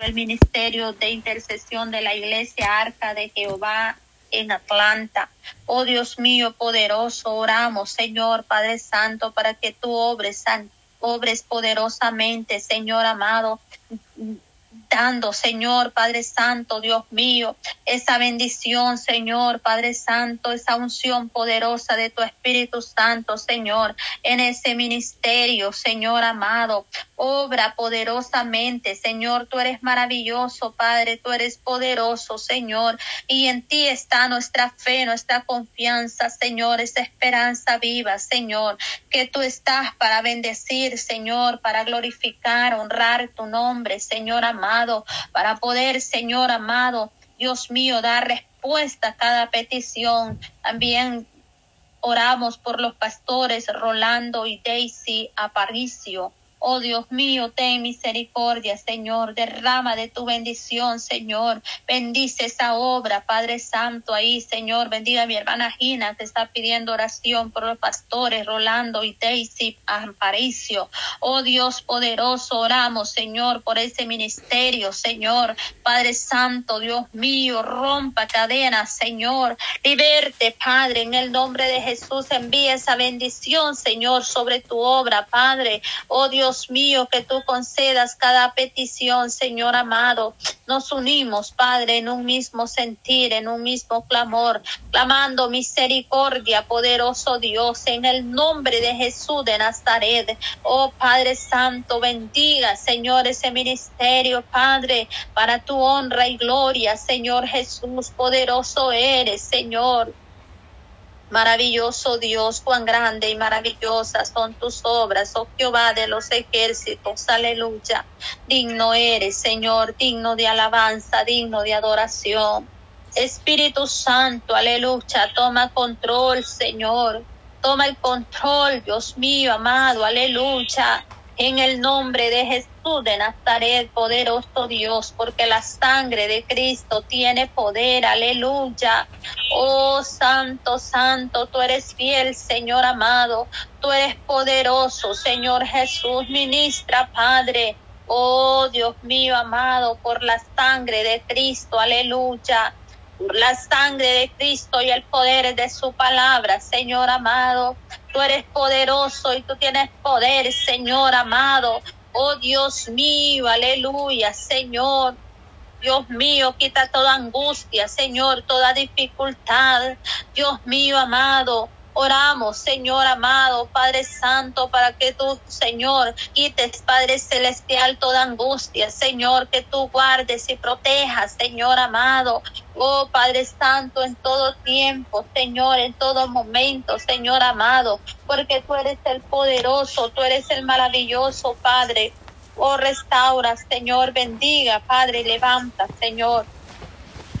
el ministerio de intercesión de la iglesia Arca de Jehová en Atlanta. Oh Dios mío poderoso, oramos, Señor Padre Santo, para que tú obres, obres poderosamente, Señor amado, Señor Padre Santo, Dios mío, esa bendición, Señor Padre Santo, esa unción poderosa de tu Espíritu Santo, Señor, en ese ministerio, Señor amado. Obra poderosamente, Señor, tú eres maravilloso, Padre, tú eres poderoso, Señor, y en ti está nuestra fe, nuestra confianza, Señor, esa esperanza viva, Señor, que tú estás para bendecir, Señor, para glorificar, honrar tu nombre, Señor amado, para poder, Señor amado, Dios mío, dar respuesta a cada petición. También oramos por los pastores Rolando y Daisy Aparicio. Oh Dios mío, ten misericordia, Señor. Derrama de tu bendición, Señor. Bendice esa obra, Padre Santo, ahí, Señor. Bendiga a mi hermana Gina, que está pidiendo oración por los pastores Rolando y Daisy Amparicio. Oh Dios poderoso, oramos, Señor, por ese ministerio, Señor. Padre Santo, Dios mío, rompa cadenas, Señor. Liberte, Padre, en el nombre de Jesús. Envía esa bendición, Señor, sobre tu obra, Padre. Oh Dios Dios mío, que tú concedas cada petición, Señor amado. Nos unimos, Padre, en un mismo sentir, en un mismo clamor, clamando misericordia, poderoso Dios, en el nombre de Jesús de Nazaret. Oh Padre Santo, bendiga, Señor, ese ministerio, Padre, para tu honra y gloria, Señor Jesús, poderoso eres, Señor. Maravilloso Dios, cuán grande y maravillosas son tus obras, oh Jehová de los ejércitos, aleluya. Digno eres, Señor, digno de alabanza, digno de adoración. Espíritu Santo, aleluya, toma control, Señor. Toma el control, Dios mío, amado, aleluya en el nombre de Jesús de Nazaret, poderoso Dios, porque la sangre de Cristo tiene poder, aleluya. Oh Santo, Santo, tú eres fiel, Señor amado, tú eres poderoso, Señor Jesús, ministra, Padre. Oh Dios mío amado, por la sangre de Cristo, aleluya la sangre de Cristo y el poder de su palabra, Señor amado. Tú eres poderoso y tú tienes poder, Señor amado. Oh Dios mío, aleluya, Señor. Dios mío, quita toda angustia, Señor, toda dificultad. Dios mío, amado, Oramos, Señor amado, Padre Santo, para que tú, Señor, quites, Padre Celestial, toda angustia, Señor, que tú guardes y protejas, Señor amado. Oh Padre Santo, en todo tiempo, Señor, en todo momento, Señor amado, porque tú eres el poderoso, tú eres el maravilloso, Padre. Oh, restaura, Señor, bendiga, Padre, levanta, Señor.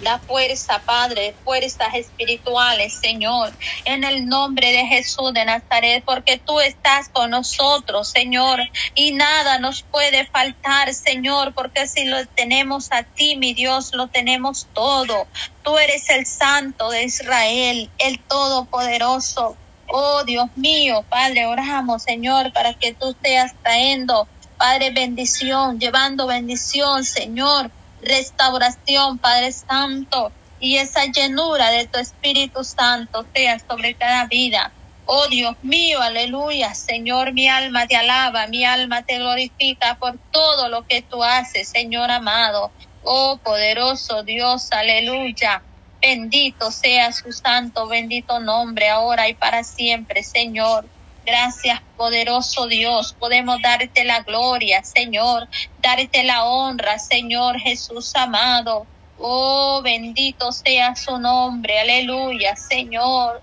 La fuerza, Padre, fuerzas espirituales, Señor, en el nombre de Jesús de Nazaret, porque tú estás con nosotros, Señor, y nada nos puede faltar, Señor, porque si lo tenemos a ti, mi Dios, lo tenemos todo. Tú eres el Santo de Israel, el Todopoderoso. Oh Dios mío, Padre, oramos, Señor, para que tú seas trayendo, Padre, bendición, llevando bendición, Señor restauración, Padre Santo, y esa llenura de tu Espíritu Santo sea sobre cada vida. Oh Dios mío, aleluya, Señor, mi alma te alaba, mi alma te glorifica por todo lo que tú haces, Señor amado. Oh poderoso Dios, aleluya. Bendito sea su santo, bendito nombre, ahora y para siempre, Señor. Gracias, poderoso Dios. Podemos darte la gloria, Señor. Darte la honra, Señor Jesús amado. Oh, bendito sea su nombre. Aleluya, Señor.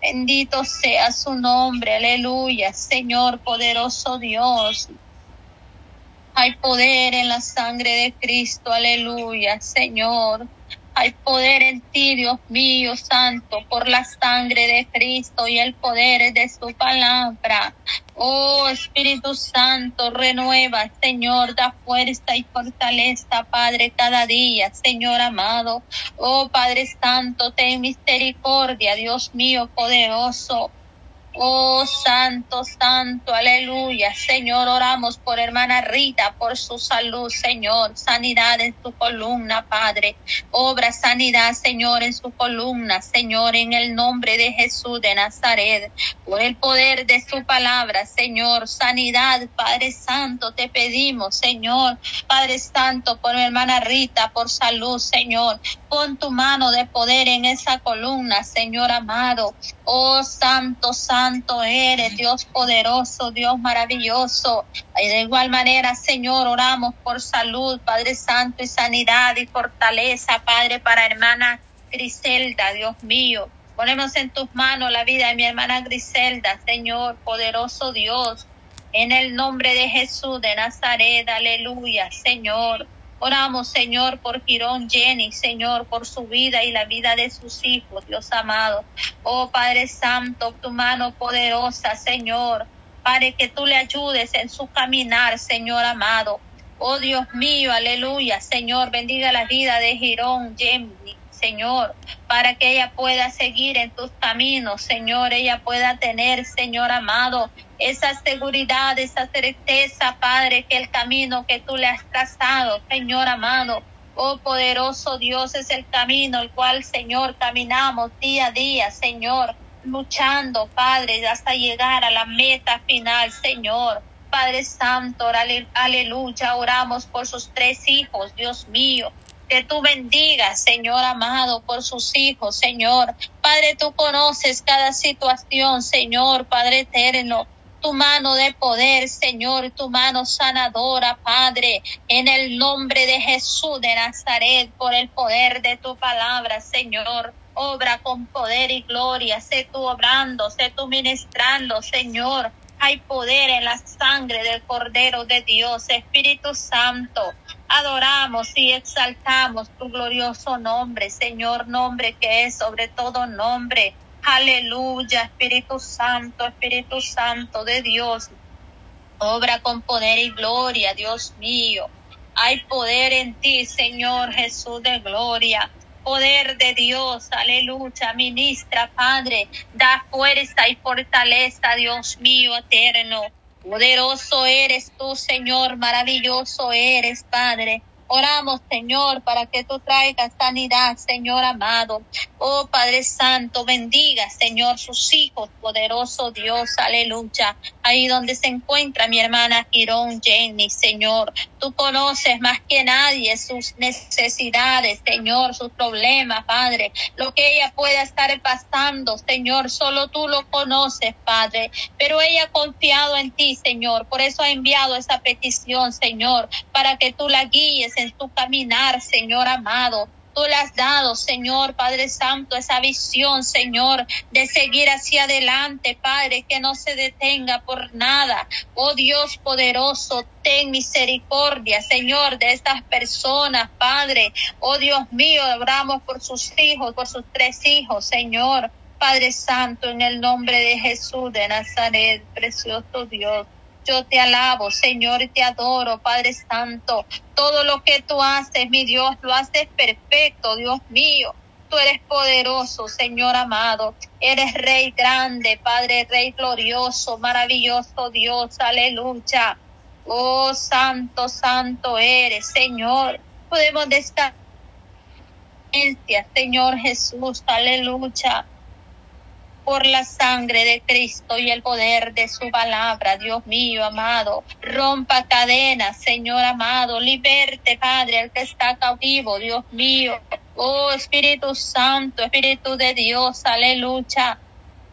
Bendito sea su nombre. Aleluya, Señor poderoso Dios. Hay poder en la sangre de Cristo. Aleluya, Señor. Hay poder en ti, Dios mío, santo, por la sangre de Cristo y el poder de su palabra. Oh Espíritu Santo, renueva, Señor, da fuerza y fortaleza, Padre, cada día, Señor amado. Oh Padre Santo, ten misericordia, Dios mío, poderoso. Oh, santo, santo, aleluya. Señor, oramos por hermana Rita, por su salud, Señor. Sanidad en su columna, Padre. Obra sanidad, Señor, en su columna, Señor, en el nombre de Jesús de Nazaret. Por el poder de su palabra, Señor. Sanidad, Padre Santo, te pedimos, Señor. Padre Santo, por hermana Rita, por salud, Señor. Pon tu mano de poder en esa columna, Señor amado. Oh, santo, santo eres, Dios poderoso, Dios maravilloso. Y de igual manera, Señor, oramos por salud, Padre Santo, y sanidad y fortaleza, Padre, para hermana Griselda, Dios mío. Ponemos en tus manos la vida de mi hermana Griselda, Señor, poderoso Dios. En el nombre de Jesús de Nazaret, aleluya, Señor. Oramos, Señor, por Girón Jenny, Señor, por su vida y la vida de sus hijos, Dios amado. Oh Padre Santo, tu mano poderosa, Señor. Padre, que tú le ayudes en su caminar, Señor amado. Oh Dios mío, aleluya, Señor, bendiga la vida de Girón Jenny, Señor, para que ella pueda seguir en tus caminos, Señor, ella pueda tener, Señor amado, esa seguridad, esa certeza, Padre, que el camino que tú le has trazado, Señor amado, oh poderoso Dios, es el camino el cual, Señor, caminamos día a día, Señor, luchando, Padre, hasta llegar a la meta final, Señor. Padre Santo, aleluya, oramos por sus tres hijos, Dios mío, que tú bendigas, Señor amado, por sus hijos, Señor. Padre, tú conoces cada situación, Señor, Padre eterno tu mano de poder, Señor, tu mano sanadora, Padre, en el nombre de Jesús de Nazaret, por el poder de tu palabra, Señor. Obra con poder y gloria, sé tú obrando, sé tú ministrando, Señor. Hay poder en la sangre del Cordero de Dios, Espíritu Santo. Adoramos y exaltamos tu glorioso nombre, Señor, nombre que es sobre todo nombre Aleluya, Espíritu Santo, Espíritu Santo de Dios. Obra con poder y gloria, Dios mío. Hay poder en ti, Señor Jesús de gloria. Poder de Dios, aleluya, ministra, Padre, da fuerza y fortaleza, Dios mío eterno. Poderoso eres tú, Señor, maravilloso eres, Padre. Oramos, Señor, para que tú traigas sanidad, Señor amado. Oh Padre Santo, bendiga, Señor, sus hijos, poderoso Dios, aleluya. Ahí donde se encuentra mi hermana Girón Jenny, Señor. Tú conoces más que nadie sus necesidades, Señor, sus problemas, Padre. Lo que ella pueda estar pasando, Señor, solo tú lo conoces, Padre. Pero ella ha confiado en ti, Señor. Por eso ha enviado esa petición, Señor, para que tú la guíes en tu caminar, Señor amado. Tú le has dado, Señor Padre Santo, esa visión, Señor, de seguir hacia adelante, Padre, que no se detenga por nada. Oh Dios poderoso, ten misericordia, Señor, de estas personas, Padre. Oh Dios mío, oramos por sus hijos, por sus tres hijos, Señor. Padre Santo, en el nombre de Jesús de Nazaret, precioso Dios. Yo te alabo, Señor, y te adoro, Padre Santo. Todo lo que tú haces, mi Dios, lo haces perfecto, Dios mío. Tú eres poderoso, Señor amado. Eres Rey grande, Padre, Rey glorioso, maravilloso Dios. Aleluya. Oh, santo, santo eres, Señor. Podemos descansar. Señor Jesús, aleluya por la sangre de Cristo y el poder de su palabra, Dios mío amado. Rompa cadenas, Señor amado. Liberte, Padre, al que está cautivo, Dios mío. Oh Espíritu Santo, Espíritu de Dios, aleluya.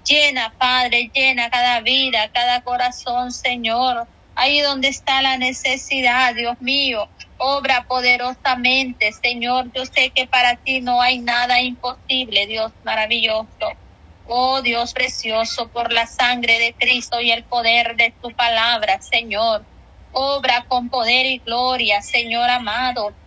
Llena, Padre, llena cada vida, cada corazón, Señor. Ahí donde está la necesidad, Dios mío. Obra poderosamente, Señor. Yo sé que para ti no hay nada imposible, Dios maravilloso. Oh Dios precioso, por la sangre de Cristo y el poder de tu palabra, Señor. Obra con poder y gloria, Señor amado.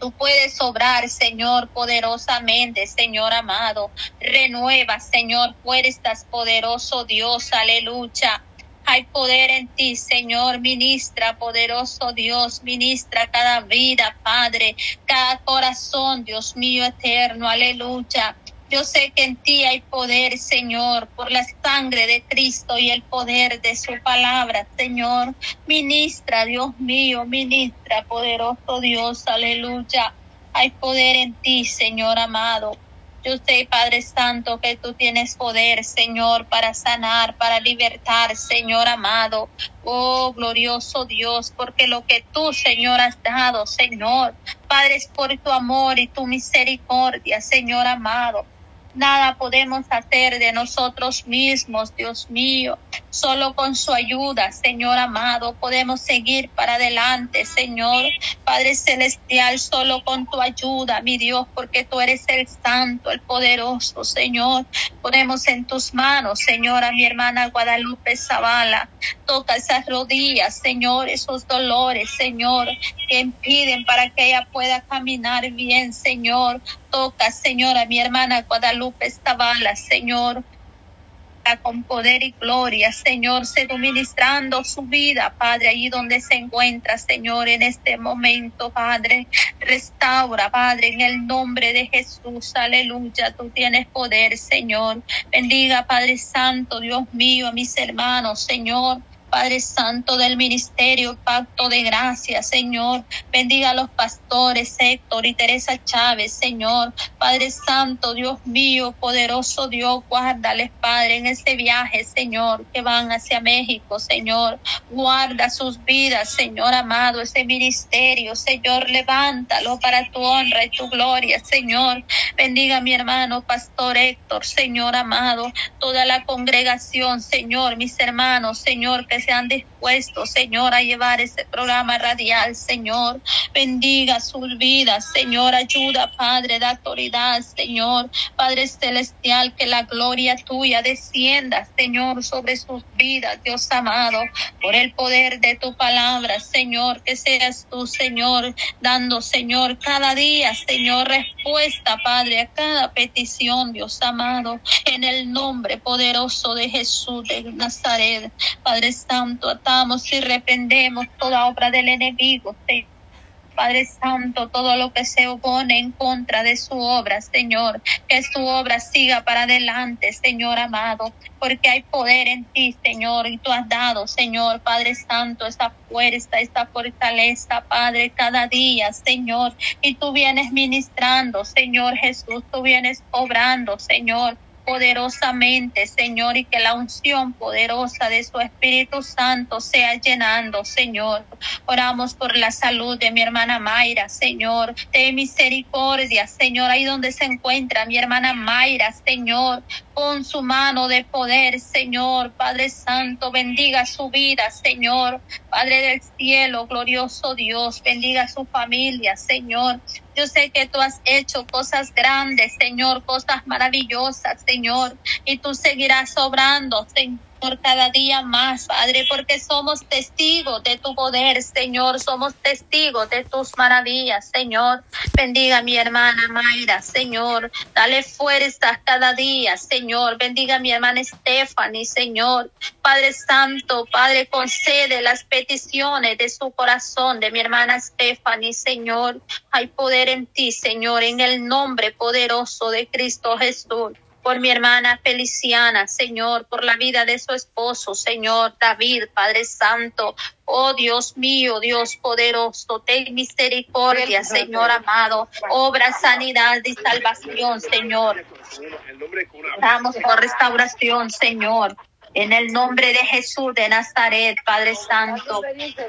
Tú puedes obrar, Señor, poderosamente, Señor amado. Renueva, Señor, fuerzas, poderoso Dios, aleluya. Hay poder en ti, Señor. Ministra, poderoso Dios. Ministra cada vida, Padre. Cada corazón, Dios mío eterno. Aleluya. Yo sé que en ti hay poder, Señor, por la sangre de Cristo y el poder de su palabra, Señor. Ministra, Dios mío, ministra, poderoso Dios, aleluya. Hay poder en ti, Señor amado. Yo sé, Padre Santo, que tú tienes poder, Señor, para sanar, para libertar, Señor amado. Oh, glorioso Dios, porque lo que tú, Señor, has dado, Señor, Padre, es por tu amor y tu misericordia, Señor amado. Nada podemos hacer de nosotros mismos, Dios mío. Solo con su ayuda, Señor amado, podemos seguir para adelante, Señor. Padre Celestial, solo con tu ayuda, mi Dios, porque tú eres el santo, el poderoso, Señor. Ponemos en tus manos, Señor, a mi hermana Guadalupe Zavala. Toca esas rodillas, Señor, esos dolores, Señor, que impiden para que ella pueda caminar bien, Señor. Toca, Señor, a mi hermana Guadalupe Zavala, Señor con poder y gloria, Señor, se ministrando su vida, Padre, allí donde se encuentra, Señor, en este momento, Padre. Restaura, Padre, en el nombre de Jesús, aleluya, tú tienes poder, Señor. Bendiga, Padre Santo, Dios mío, a mis hermanos, Señor. Padre Santo del Ministerio, Pacto de Gracia, Señor. Bendiga a los pastores Héctor y Teresa Chávez, Señor. Padre Santo, Dios mío, poderoso Dios, guárdales, Padre, en este viaje, Señor, que van hacia México, Señor. Guarda sus vidas, Señor amado, ese ministerio, Señor, levántalo para tu honra y tu gloria, Señor. Bendiga a mi hermano, Pastor Héctor, Señor amado, toda la congregación, Señor, mis hermanos, Señor, que se han dispuesto, Señor, a llevar ese programa radial, Señor. Bendiga sus vidas, Señor. Ayuda, Padre, de autoridad, Señor. Padre celestial, que la gloria tuya descienda, Señor, sobre sus vidas, Dios amado, por el poder de tu palabra, Señor. Que seas tú, Señor, dando, Señor, cada día, Señor, respuesta, Padre, a cada petición, Dios amado, en el nombre poderoso de Jesús de Nazaret. Padre Santo, atamos y reprendemos toda obra del enemigo, Padre Santo, todo lo que se opone en contra de su obra, Señor, que su obra siga para adelante, Señor amado, porque hay poder en ti, Señor, y tú has dado, Señor, Padre Santo, esta fuerza, esta fortaleza, Padre, cada día, Señor, y tú vienes ministrando, Señor Jesús, tú vienes obrando, Señor, poderosamente, Señor, y que la unción poderosa de su Espíritu Santo sea llenando, Señor. Oramos por la salud de mi hermana Mayra, Señor. De misericordia, Señor, ahí donde se encuentra mi hermana Mayra, Señor con su mano de poder, Señor. Padre Santo, bendiga su vida, Señor. Padre del cielo, glorioso Dios, bendiga su familia, Señor. Yo sé que tú has hecho cosas grandes, Señor, cosas maravillosas, Señor, y tú seguirás obrando, Señor cada día más, Padre, porque somos testigos de tu poder, Señor, somos testigos de tus maravillas, Señor. Bendiga a mi hermana Mayra, Señor, dale fuerza cada día, Señor. Bendiga a mi hermana Stephanie, Señor. Padre Santo, Padre, concede las peticiones de su corazón, de mi hermana Stephanie, Señor. Hay poder en ti, Señor, en el nombre poderoso de Cristo Jesús por mi hermana Feliciana, Señor, por la vida de su esposo, Señor David, Padre Santo. Oh Dios mío, Dios poderoso, ten misericordia, Señor amado. Obra, sanidad y salvación, Señor. Damos por restauración, Señor. En el nombre de Jesús de Nazaret, Padre Santo,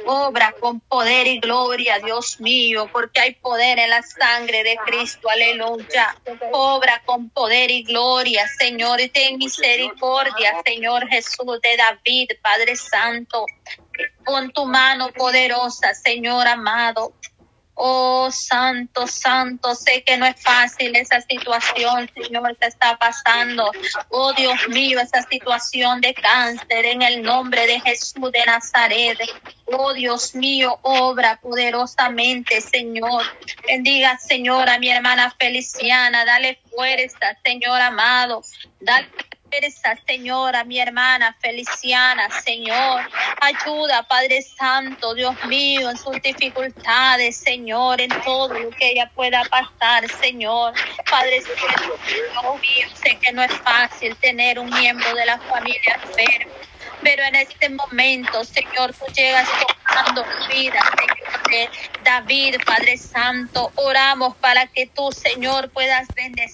obra con poder y gloria, Dios mío, porque hay poder en la sangre de Cristo, aleluya. Obra con poder y gloria, Señor, y ten misericordia, Señor Jesús de David, Padre Santo. Con tu mano poderosa, Señor amado, Oh, santo, santo, sé que no es fácil esa situación, Señor, que está pasando. Oh, Dios mío, esa situación de cáncer en el nombre de Jesús de Nazaret. Oh, Dios mío, obra poderosamente, Señor. Bendiga, Señor, a mi hermana Feliciana. Dale fuerza, Señor amado. Dale fuerza, Señor, a mi hermana Feliciana, Señor. Ayuda, Padre Santo, Dios mío, en sus dificultades, Señor, en todo lo que ella pueda pasar, Señor. Padre Santo, Dios mío, sé que no es fácil tener un miembro de la familia enfermo, pero en este momento, Señor, tú llegas tocando vida, Señor, de David, Padre Santo. Oramos para que tú, Señor, puedas bendecir